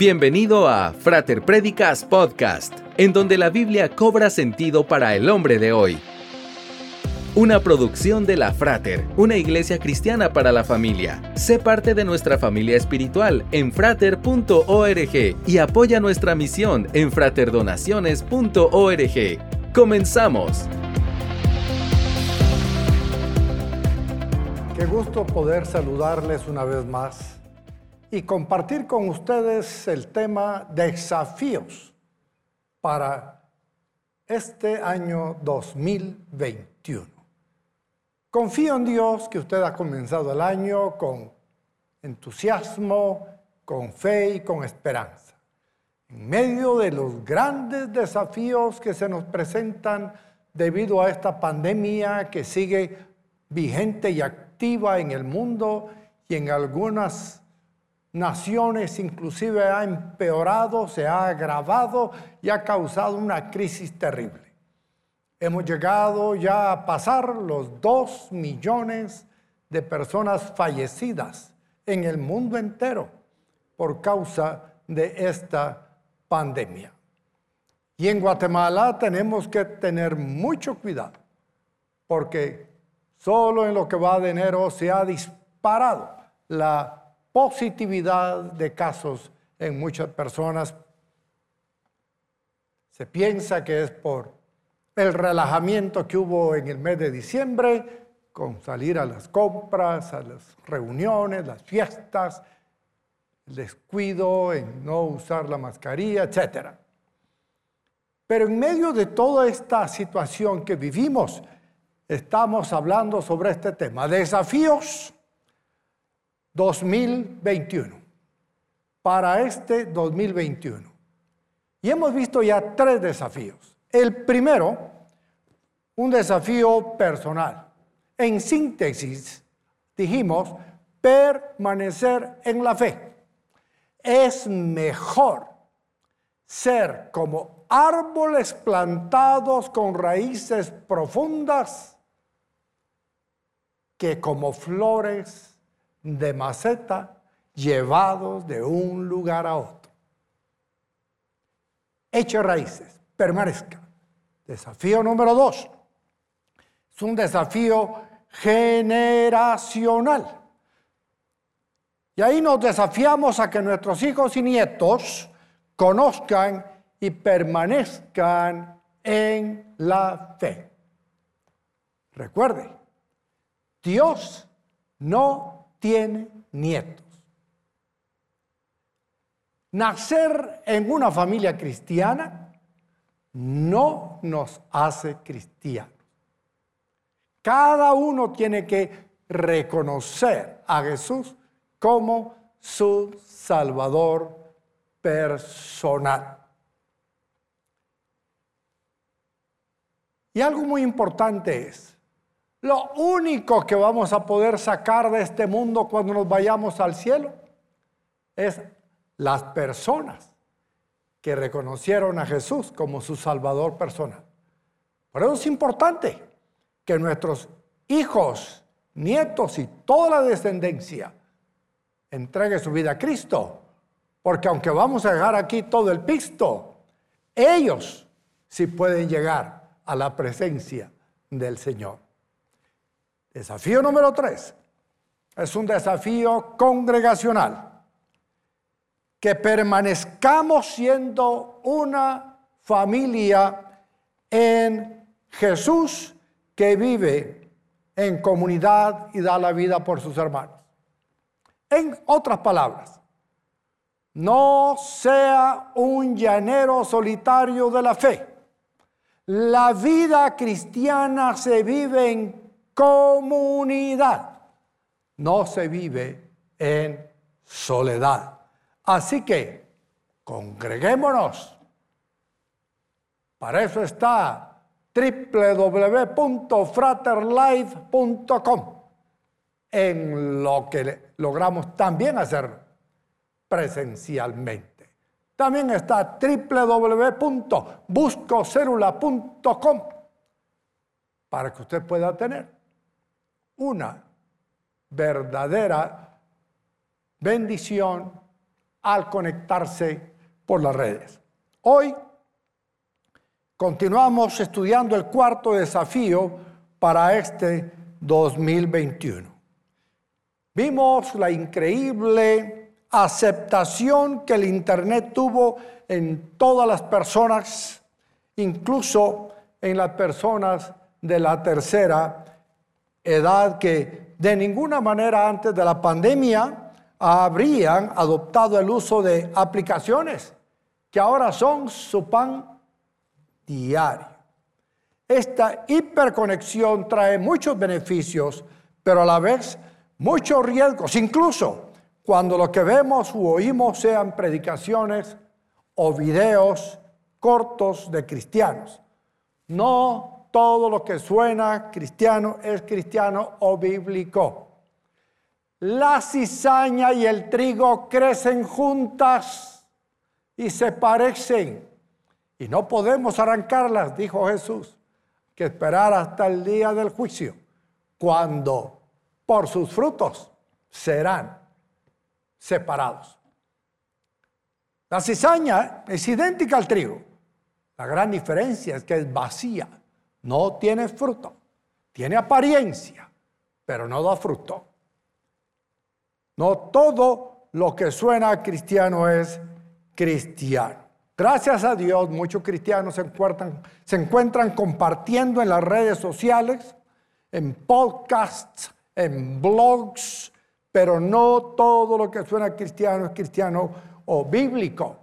Bienvenido a Frater Predicas Podcast, en donde la Biblia cobra sentido para el hombre de hoy. Una producción de la Frater, una iglesia cristiana para la familia. Sé parte de nuestra familia espiritual en frater.org y apoya nuestra misión en fraterdonaciones.org. ¡Comenzamos! Qué gusto poder saludarles una vez más y compartir con ustedes el tema desafíos para este año 2021. Confío en Dios que usted ha comenzado el año con entusiasmo, con fe y con esperanza. En medio de los grandes desafíos que se nos presentan debido a esta pandemia que sigue vigente y activa en el mundo y en algunas naciones inclusive ha empeorado, se ha agravado y ha causado una crisis terrible. Hemos llegado ya a pasar los dos millones de personas fallecidas en el mundo entero por causa de esta pandemia. Y en Guatemala tenemos que tener mucho cuidado porque solo en lo que va de enero se ha disparado la positividad de casos en muchas personas. Se piensa que es por el relajamiento que hubo en el mes de diciembre, con salir a las compras, a las reuniones, las fiestas, el descuido en no usar la mascarilla, etc. Pero en medio de toda esta situación que vivimos, estamos hablando sobre este tema, desafíos 2021, para este 2021. Y hemos visto ya tres desafíos. El primero, un desafío personal. En síntesis, dijimos, permanecer en la fe. Es mejor ser como árboles plantados con raíces profundas que como flores de maceta llevados de un lugar a otro. Eche raíces, permanezca. Desafío número dos. Es un desafío generacional. Y ahí nos desafiamos a que nuestros hijos y nietos conozcan y permanezcan en la fe. Recuerde, Dios no tiene nietos. Nacer en una familia cristiana no nos hace cristianos. Cada uno tiene que reconocer a Jesús como su Salvador personal. Y algo muy importante es, lo único que vamos a poder sacar de este mundo cuando nos vayamos al cielo es las personas que reconocieron a Jesús como su Salvador personal. Por eso es importante que nuestros hijos, nietos y toda la descendencia entregue su vida a Cristo. Porque aunque vamos a dejar aquí todo el pisto, ellos sí pueden llegar a la presencia del Señor. Desafío número tres es un desafío congregacional. Que permanezcamos siendo una familia en Jesús que vive en comunidad y da la vida por sus hermanos. En otras palabras, no sea un llanero solitario de la fe. La vida cristiana se vive en comunidad. No se vive en soledad. Así que congreguémonos. Para eso está www.fraterlife.com, en lo que logramos también hacer presencialmente. También está www.buscocelula.com para que usted pueda tener una verdadera bendición al conectarse por las redes. Hoy continuamos estudiando el cuarto desafío para este 2021. Vimos la increíble aceptación que el Internet tuvo en todas las personas, incluso en las personas de la tercera edad que de ninguna manera antes de la pandemia habrían adoptado el uso de aplicaciones que ahora son su pan diario. Esta hiperconexión trae muchos beneficios, pero a la vez muchos riesgos, incluso cuando lo que vemos u oímos sean predicaciones o videos cortos de cristianos. No todo lo que suena cristiano es cristiano o bíblico. La cizaña y el trigo crecen juntas y se parecen. Y no podemos arrancarlas, dijo Jesús, que esperar hasta el día del juicio, cuando por sus frutos serán separados. La cizaña es idéntica al trigo. La gran diferencia es que es vacía, no tiene fruto, tiene apariencia, pero no da fruto. No todo lo que suena cristiano es cristiano. Gracias a Dios, muchos cristianos se encuentran compartiendo en las redes sociales, en podcasts, en blogs, pero no todo lo que suena cristiano es cristiano o bíblico.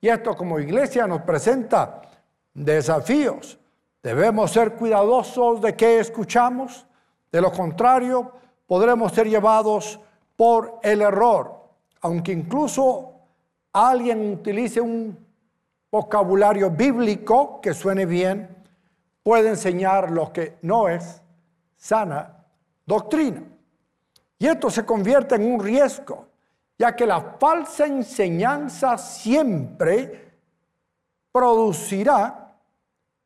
Y esto como iglesia nos presenta desafíos. Debemos ser cuidadosos de qué escuchamos, de lo contrario podremos ser llevados por el error, aunque incluso alguien utilice un vocabulario bíblico que suene bien, puede enseñar lo que no es sana doctrina. Y esto se convierte en un riesgo, ya que la falsa enseñanza siempre producirá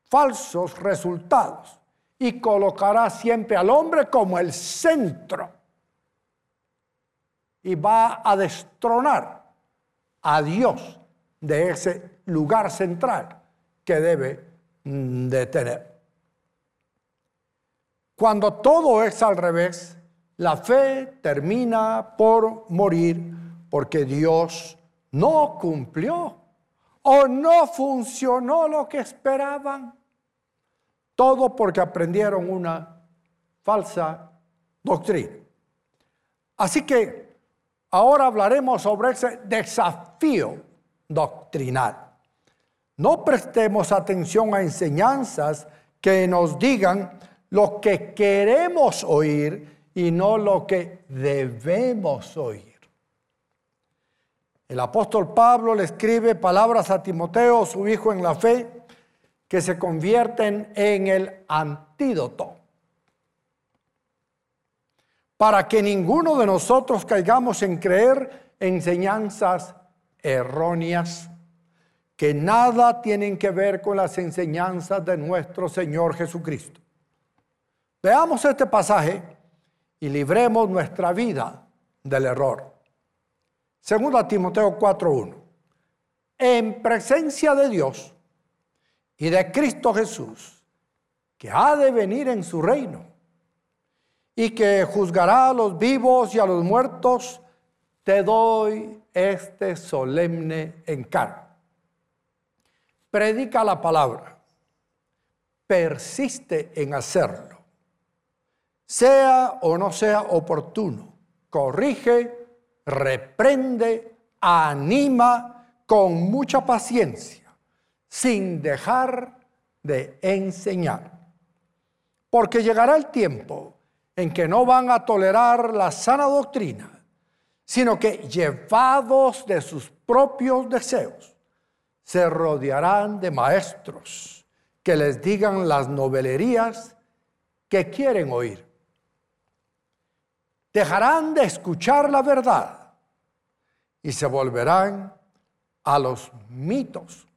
falsos resultados y colocará siempre al hombre como el centro y va a destronar a Dios de ese lugar central que debe mm, de tener. Cuando todo es al revés, la fe termina por morir porque Dios no cumplió o no funcionó lo que esperaban. Todo porque aprendieron una falsa doctrina. Así que ahora hablaremos sobre ese desafío doctrinal. No prestemos atención a enseñanzas que nos digan lo que queremos oír y no lo que debemos oír. El apóstol Pablo le escribe palabras a Timoteo, su hijo en la fe, que se convierten en el antídoto para que ninguno de nosotros caigamos en creer enseñanzas erróneas que nada tienen que ver con las enseñanzas de nuestro Señor Jesucristo. Veamos este pasaje y libremos nuestra vida del error. Segundo Timoteo 4:1. En presencia de Dios, y de Cristo Jesús, que ha de venir en su reino y que juzgará a los vivos y a los muertos, te doy este solemne encargo. Predica la palabra, persiste en hacerlo, sea o no sea oportuno, corrige, reprende, anima con mucha paciencia sin dejar de enseñar. Porque llegará el tiempo en que no van a tolerar la sana doctrina, sino que llevados de sus propios deseos, se rodearán de maestros que les digan las novelerías que quieren oír. Dejarán de escuchar la verdad y se volverán a los mitos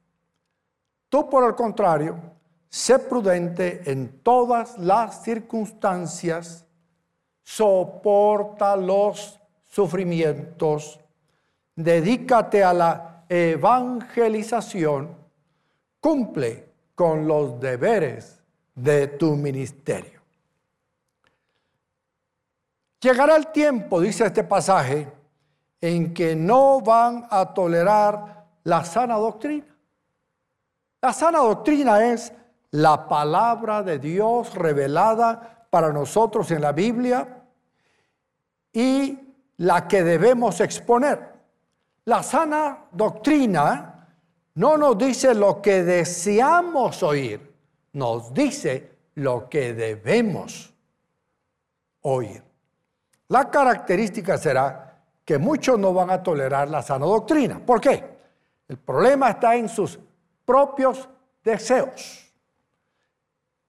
Tú, por el contrario, sé prudente en todas las circunstancias, soporta los sufrimientos, dedícate a la evangelización, cumple con los deberes de tu ministerio. Llegará el tiempo, dice este pasaje, en que no van a tolerar la sana doctrina. La sana doctrina es la palabra de Dios revelada para nosotros en la Biblia y la que debemos exponer. La sana doctrina no nos dice lo que deseamos oír, nos dice lo que debemos oír. La característica será que muchos no van a tolerar la sana doctrina. ¿Por qué? El problema está en sus propios deseos,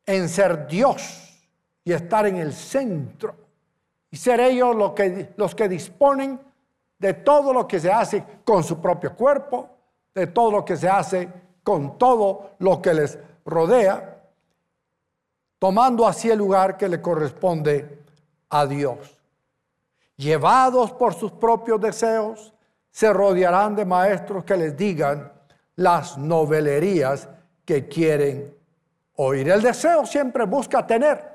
en ser Dios y estar en el centro y ser ellos los que, los que disponen de todo lo que se hace con su propio cuerpo, de todo lo que se hace con todo lo que les rodea, tomando así el lugar que le corresponde a Dios. Llevados por sus propios deseos, se rodearán de maestros que les digan las novelerías que quieren oír. El deseo siempre busca tener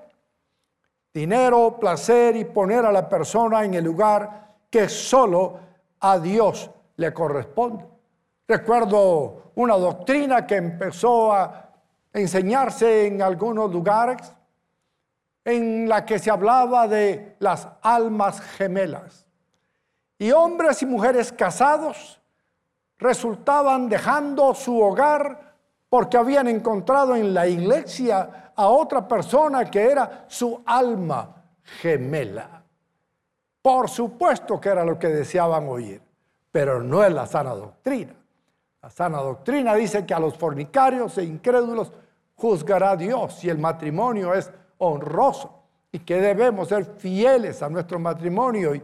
dinero, placer y poner a la persona en el lugar que solo a Dios le corresponde. Recuerdo una doctrina que empezó a enseñarse en algunos lugares en la que se hablaba de las almas gemelas. Y hombres y mujeres casados resultaban dejando su hogar porque habían encontrado en la iglesia a otra persona que era su alma gemela. Por supuesto que era lo que deseaban oír, pero no es la sana doctrina. La sana doctrina dice que a los fornicarios e incrédulos juzgará Dios y el matrimonio es honroso y que debemos ser fieles a nuestro matrimonio y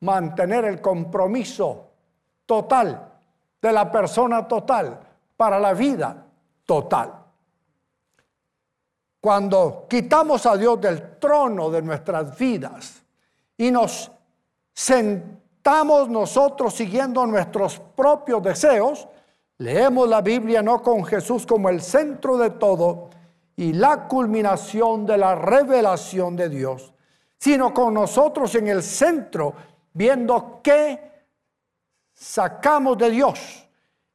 mantener el compromiso total de la persona total para la vida total. Cuando quitamos a Dios del trono de nuestras vidas y nos sentamos nosotros siguiendo nuestros propios deseos, leemos la Biblia no con Jesús como el centro de todo y la culminación de la revelación de Dios, sino con nosotros en el centro, viendo qué sacamos de Dios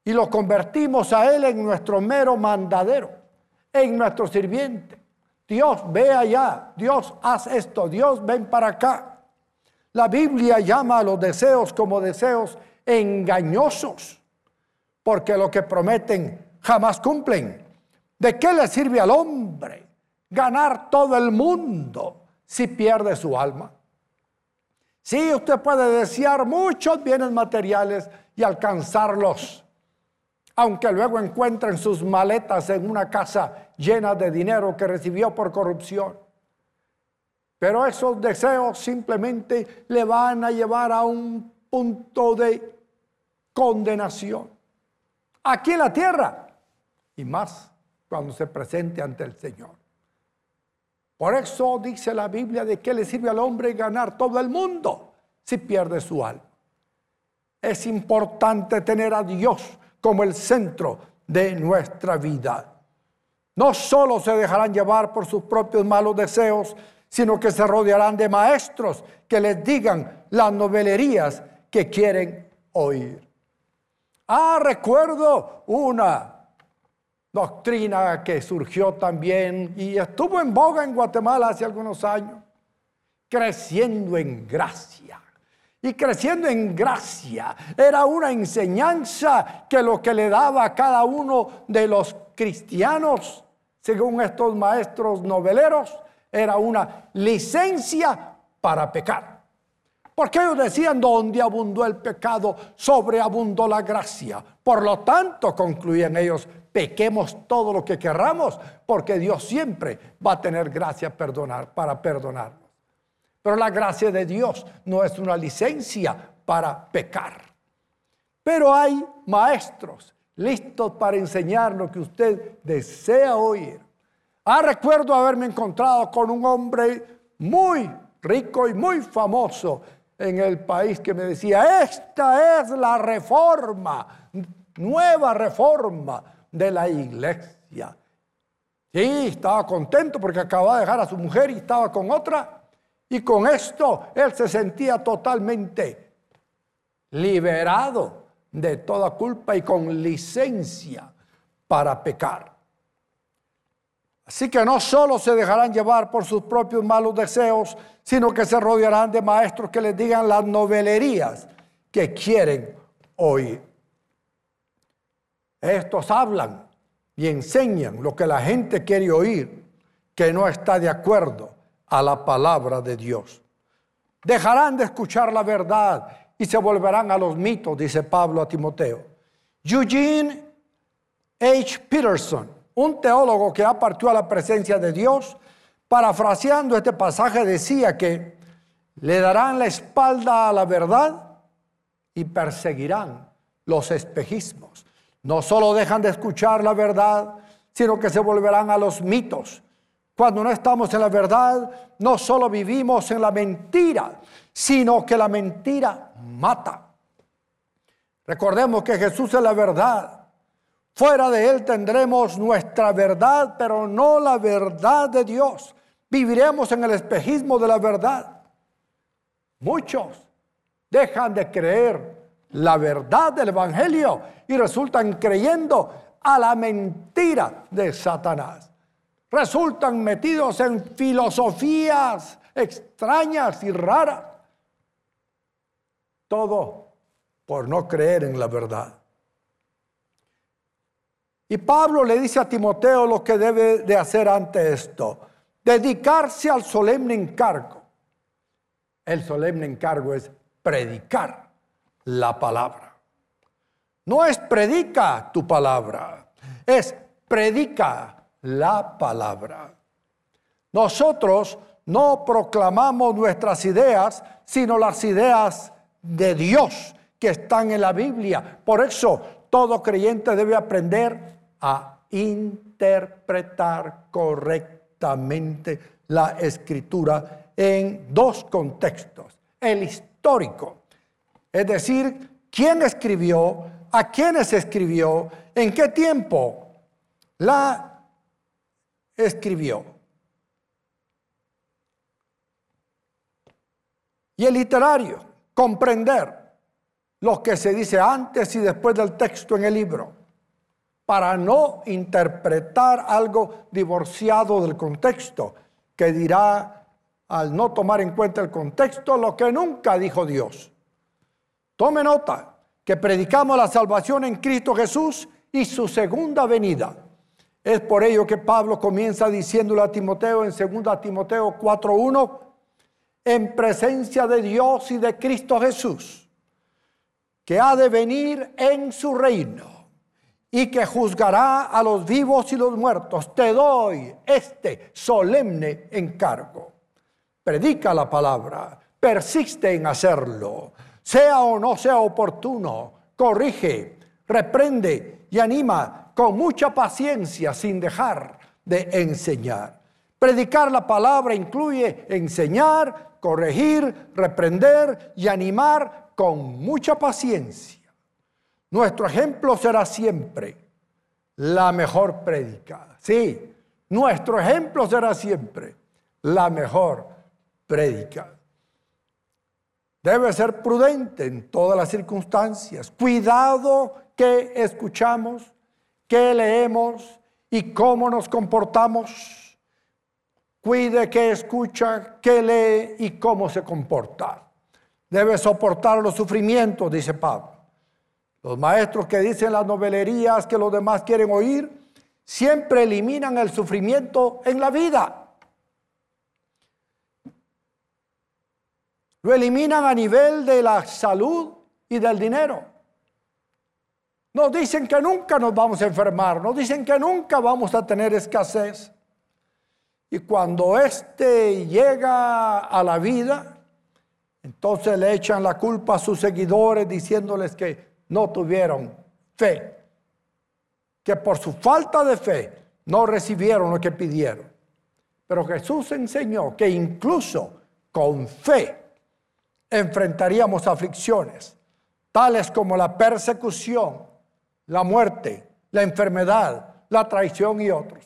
y lo convertimos a Él en nuestro mero mandadero, en nuestro sirviente. Dios, ve allá, Dios, haz esto, Dios, ven para acá. La Biblia llama a los deseos como deseos engañosos, porque lo que prometen jamás cumplen. ¿De qué le sirve al hombre ganar todo el mundo si pierde su alma? Sí, usted puede desear muchos bienes materiales y alcanzarlos, aunque luego encuentren sus maletas en una casa llena de dinero que recibió por corrupción. Pero esos deseos simplemente le van a llevar a un punto de condenación. Aquí en la tierra y más cuando se presente ante el Señor. Por eso dice la Biblia de que le sirve al hombre ganar todo el mundo si pierde su alma. Es importante tener a Dios como el centro de nuestra vida. No solo se dejarán llevar por sus propios malos deseos, sino que se rodearán de maestros que les digan las novelerías que quieren oír. Ah, recuerdo una doctrina que surgió también y estuvo en boga en Guatemala hace algunos años, creciendo en gracia. Y creciendo en gracia era una enseñanza que lo que le daba a cada uno de los cristianos, según estos maestros noveleros, era una licencia para pecar. Porque ellos decían, donde abundó el pecado, sobreabundó la gracia. Por lo tanto, concluían ellos, pequemos todo lo que querramos, porque Dios siempre va a tener gracia para perdonarnos. Pero la gracia de Dios no es una licencia para pecar. Pero hay maestros listos para enseñar lo que usted desea oír. Ah, recuerdo haberme encontrado con un hombre muy rico y muy famoso en el país que me decía, esta es la reforma, nueva reforma de la iglesia. Sí, estaba contento porque acababa de dejar a su mujer y estaba con otra. Y con esto él se sentía totalmente liberado de toda culpa y con licencia para pecar. Así que no solo se dejarán llevar por sus propios malos deseos, sino que se rodearán de maestros que les digan las novelerías que quieren oír. Estos hablan y enseñan lo que la gente quiere oír, que no está de acuerdo a la palabra de Dios. Dejarán de escuchar la verdad y se volverán a los mitos, dice Pablo a Timoteo. Eugene H. Peterson, un teólogo que apartó a la presencia de Dios, parafraseando este pasaje, decía que le darán la espalda a la verdad y perseguirán los espejismos. No solo dejan de escuchar la verdad, sino que se volverán a los mitos. Cuando no estamos en la verdad, no solo vivimos en la mentira, sino que la mentira mata. Recordemos que Jesús es la verdad. Fuera de Él tendremos nuestra verdad, pero no la verdad de Dios. Viviremos en el espejismo de la verdad. Muchos dejan de creer la verdad del Evangelio y resultan creyendo a la mentira de Satanás. Resultan metidos en filosofías extrañas y raras. Todo por no creer en la verdad. Y Pablo le dice a Timoteo lo que debe de hacer ante esto. Dedicarse al solemne encargo. El solemne encargo es predicar la palabra. No es predica tu palabra, es predica la palabra. Nosotros no proclamamos nuestras ideas, sino las ideas de Dios que están en la Biblia. Por eso todo creyente debe aprender a interpretar correctamente la escritura en dos contextos. El histórico, es decir, quién escribió, a quiénes escribió, en qué tiempo la escribió. Y el literario, comprender lo que se dice antes y después del texto en el libro, para no interpretar algo divorciado del contexto, que dirá al no tomar en cuenta el contexto lo que nunca dijo Dios. Tome nota que predicamos la salvación en Cristo Jesús y su segunda venida. Es por ello que Pablo comienza diciéndole a Timoteo en 2 Timoteo 4.1, en presencia de Dios y de Cristo Jesús, que ha de venir en su reino y que juzgará a los vivos y los muertos. Te doy este solemne encargo. Predica la palabra, persiste en hacerlo, sea o no sea oportuno, corrige, reprende y anima con mucha paciencia sin dejar de enseñar. Predicar la palabra incluye enseñar, corregir, reprender y animar con mucha paciencia. Nuestro ejemplo será siempre la mejor prédica. Sí, nuestro ejemplo será siempre la mejor prédica. Debe ser prudente en todas las circunstancias. Cuidado que escuchamos qué leemos y cómo nos comportamos. Cuide qué escucha, qué lee y cómo se comporta. Debe soportar los sufrimientos, dice Pablo. Los maestros que dicen las novelerías que los demás quieren oír, siempre eliminan el sufrimiento en la vida. Lo eliminan a nivel de la salud y del dinero. Nos dicen que nunca nos vamos a enfermar, nos dicen que nunca vamos a tener escasez. Y cuando éste llega a la vida, entonces le echan la culpa a sus seguidores diciéndoles que no tuvieron fe, que por su falta de fe no recibieron lo que pidieron. Pero Jesús enseñó que incluso con fe enfrentaríamos aflicciones, tales como la persecución, la muerte, la enfermedad, la traición y otros.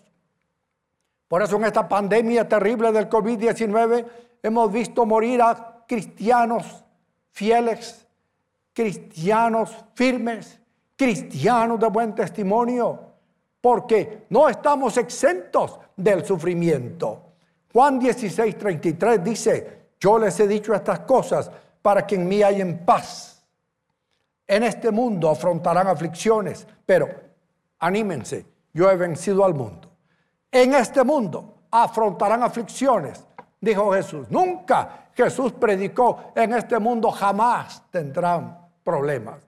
Por eso en esta pandemia terrible del COVID-19 hemos visto morir a cristianos fieles, cristianos firmes, cristianos de buen testimonio, porque no estamos exentos del sufrimiento. Juan 16, 33 dice, yo les he dicho estas cosas para que en mí hayan paz. En este mundo afrontarán aflicciones, pero anímense, yo he vencido al mundo. En este mundo afrontarán aflicciones, dijo Jesús. Nunca Jesús predicó, en este mundo jamás tendrán problemas.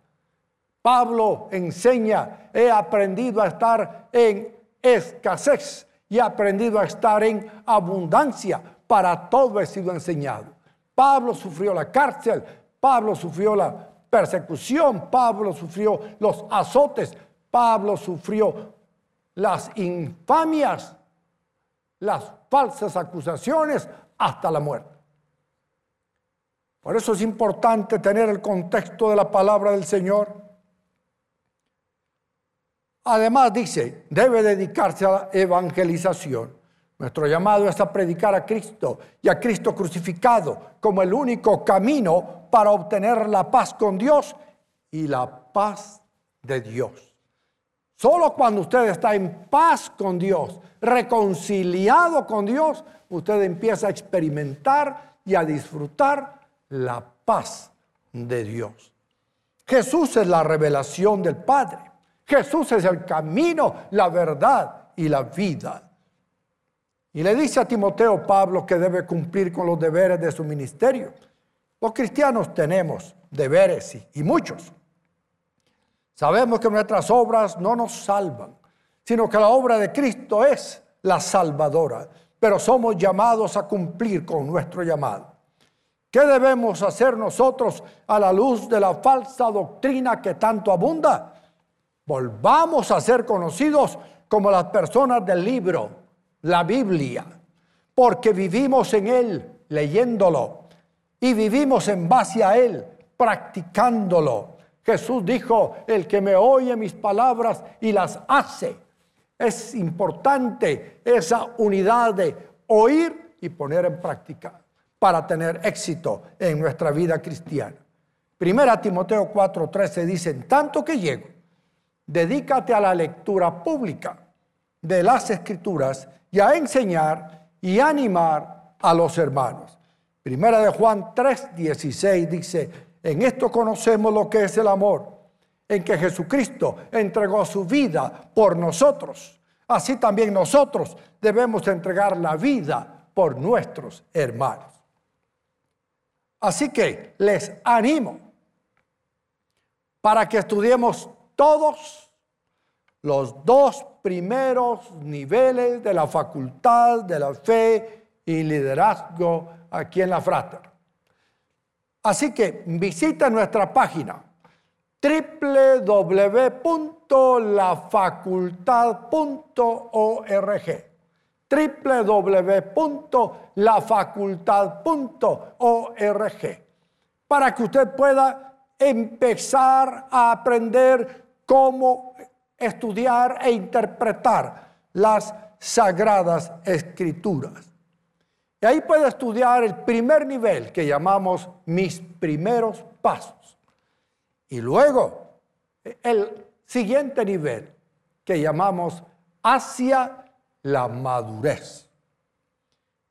Pablo enseña, he aprendido a estar en escasez y he aprendido a estar en abundancia. Para todo he sido enseñado. Pablo sufrió la cárcel, Pablo sufrió la persecución, Pablo sufrió los azotes, Pablo sufrió las infamias, las falsas acusaciones hasta la muerte. Por eso es importante tener el contexto de la palabra del Señor. Además dice, debe dedicarse a la evangelización. Nuestro llamado es a predicar a Cristo y a Cristo crucificado como el único camino para obtener la paz con Dios y la paz de Dios. Solo cuando usted está en paz con Dios, reconciliado con Dios, usted empieza a experimentar y a disfrutar la paz de Dios. Jesús es la revelación del Padre. Jesús es el camino, la verdad y la vida. Y le dice a Timoteo Pablo que debe cumplir con los deberes de su ministerio. Los cristianos tenemos deberes y, muchos. Sabemos que nuestras obras no nos salvan, sino que la obra de Cristo es la salvadora. Pero somos llamados a cumplir con nuestro llamado. ¿Qué debemos hacer nosotros a la luz de la falsa doctrina que tanto abunda? Volvamos a ser conocidos como las personas del libro la Biblia, porque vivimos en Él leyéndolo y vivimos en base a Él practicándolo. Jesús dijo, el que me oye mis palabras y las hace. Es importante esa unidad de oír y poner en práctica para tener éxito en nuestra vida cristiana. Primera Timoteo 4:13 dice, tanto que llego, dedícate a la lectura pública de las escrituras y a enseñar y animar a los hermanos. Primera de Juan 3, 16 dice, en esto conocemos lo que es el amor, en que Jesucristo entregó su vida por nosotros. Así también nosotros debemos entregar la vida por nuestros hermanos. Así que les animo para que estudiemos todos los dos primeros niveles de la facultad de la fe y liderazgo aquí en la Frater. Así que visita nuestra página www.lafacultad.org www.lafacultad.org para que usted pueda empezar a aprender cómo estudiar e interpretar las sagradas escrituras. Y ahí puede estudiar el primer nivel que llamamos mis primeros pasos. Y luego el siguiente nivel que llamamos hacia la madurez.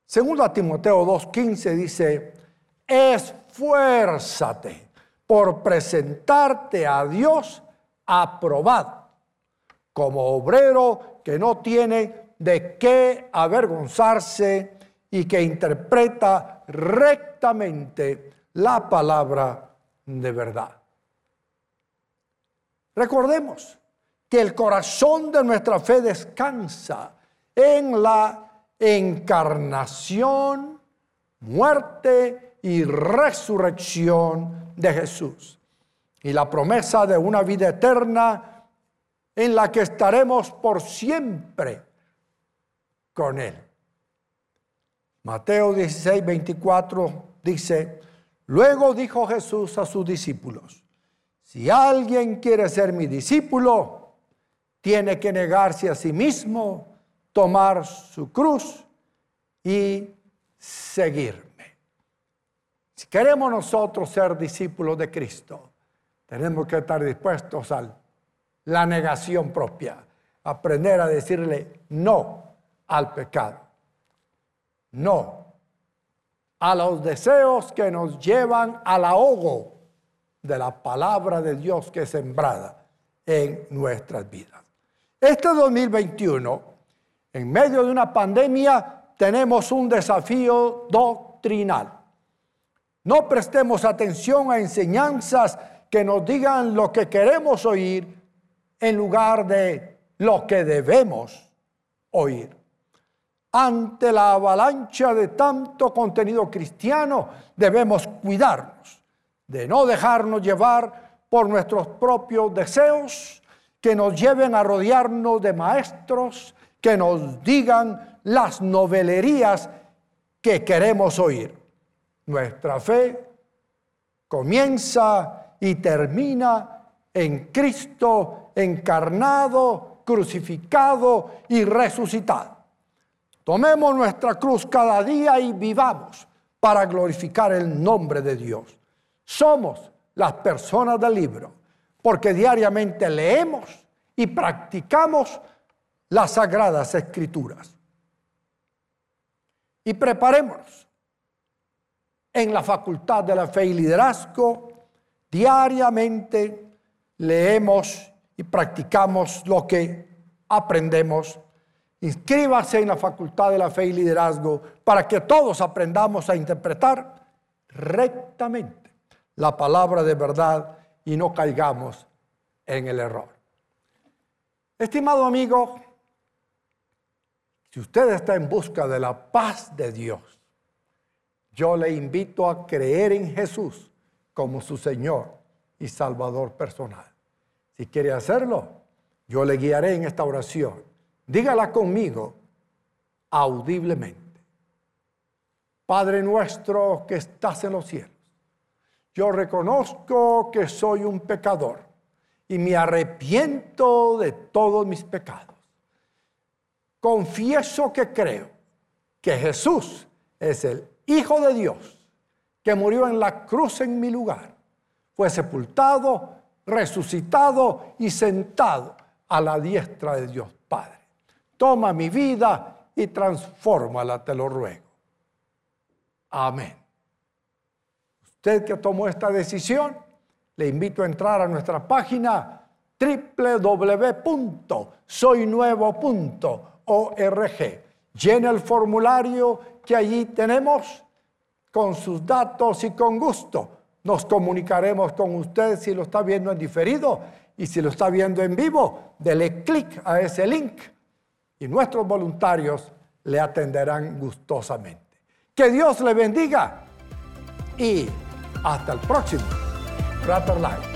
Segundo Timoteo 2.15 dice, esfuérzate por presentarte a Dios aprobado como obrero que no tiene de qué avergonzarse y que interpreta rectamente la palabra de verdad. Recordemos que el corazón de nuestra fe descansa en la encarnación, muerte y resurrección de Jesús. Y la promesa de una vida eterna en la que estaremos por siempre con Él. Mateo 16, 24 dice, Luego dijo Jesús a sus discípulos, si alguien quiere ser mi discípulo, tiene que negarse a sí mismo, tomar su cruz y seguirme. Si queremos nosotros ser discípulos de Cristo, tenemos que estar dispuestos a la negación propia, aprender a decirle no al pecado, no a los deseos que nos llevan al ahogo de la palabra de Dios que es sembrada en nuestras vidas. Este 2021, en medio de una pandemia, tenemos un desafío doctrinal. No prestemos atención a enseñanzas que nos digan lo que queremos oír en lugar de lo que debemos oír ante la avalancha de tanto contenido cristiano, debemos cuidarnos de no dejarnos llevar por nuestros propios deseos que nos lleven a rodearnos de maestros que nos digan las novelerías que queremos oír. Nuestra fe comienza y termina en Cristo encarnado, crucificado y resucitado. Tomemos nuestra cruz cada día y vivamos para glorificar el nombre de Dios. Somos las personas del libro porque diariamente leemos y practicamos las sagradas escrituras. Y preparémonos en la facultad de la fe y liderazgo. Diariamente leemos y practicamos lo que aprendemos Inscríbase en la Facultad de la Fe y Liderazgo para que todos aprendamos a interpretar rectamente la palabra de verdad y no caigamos en el error. Estimado amigo, si usted está en busca de la paz de Dios, yo le invito a creer en Jesús como su Señor y Salvador personal. Si quiere hacerlo, yo le guiaré en esta oración Dígala conmigo audiblemente. Padre nuestro que estás en los cielos, yo reconozco que soy un pecador y me arrepiento de todos mis pecados. Confieso que creo que Jesús es el Hijo de Dios, que murió en la cruz en mi lugar, fue sepultado, resucitado y sentado a la diestra de Dios Padre. Toma mi vida y transfórmala, te lo ruego. Amén. Usted que tomó esta decisión, le invito a entrar a nuestra página www.soynuevo.org. Llene el formulario que allí tenemos con sus datos y con gusto. Nos comunicaremos con usted si lo está viendo en diferido y si lo está viendo en vivo. Dele clic a ese link y nuestros voluntarios le atenderán gustosamente. Que Dios le bendiga y hasta el próximo Live.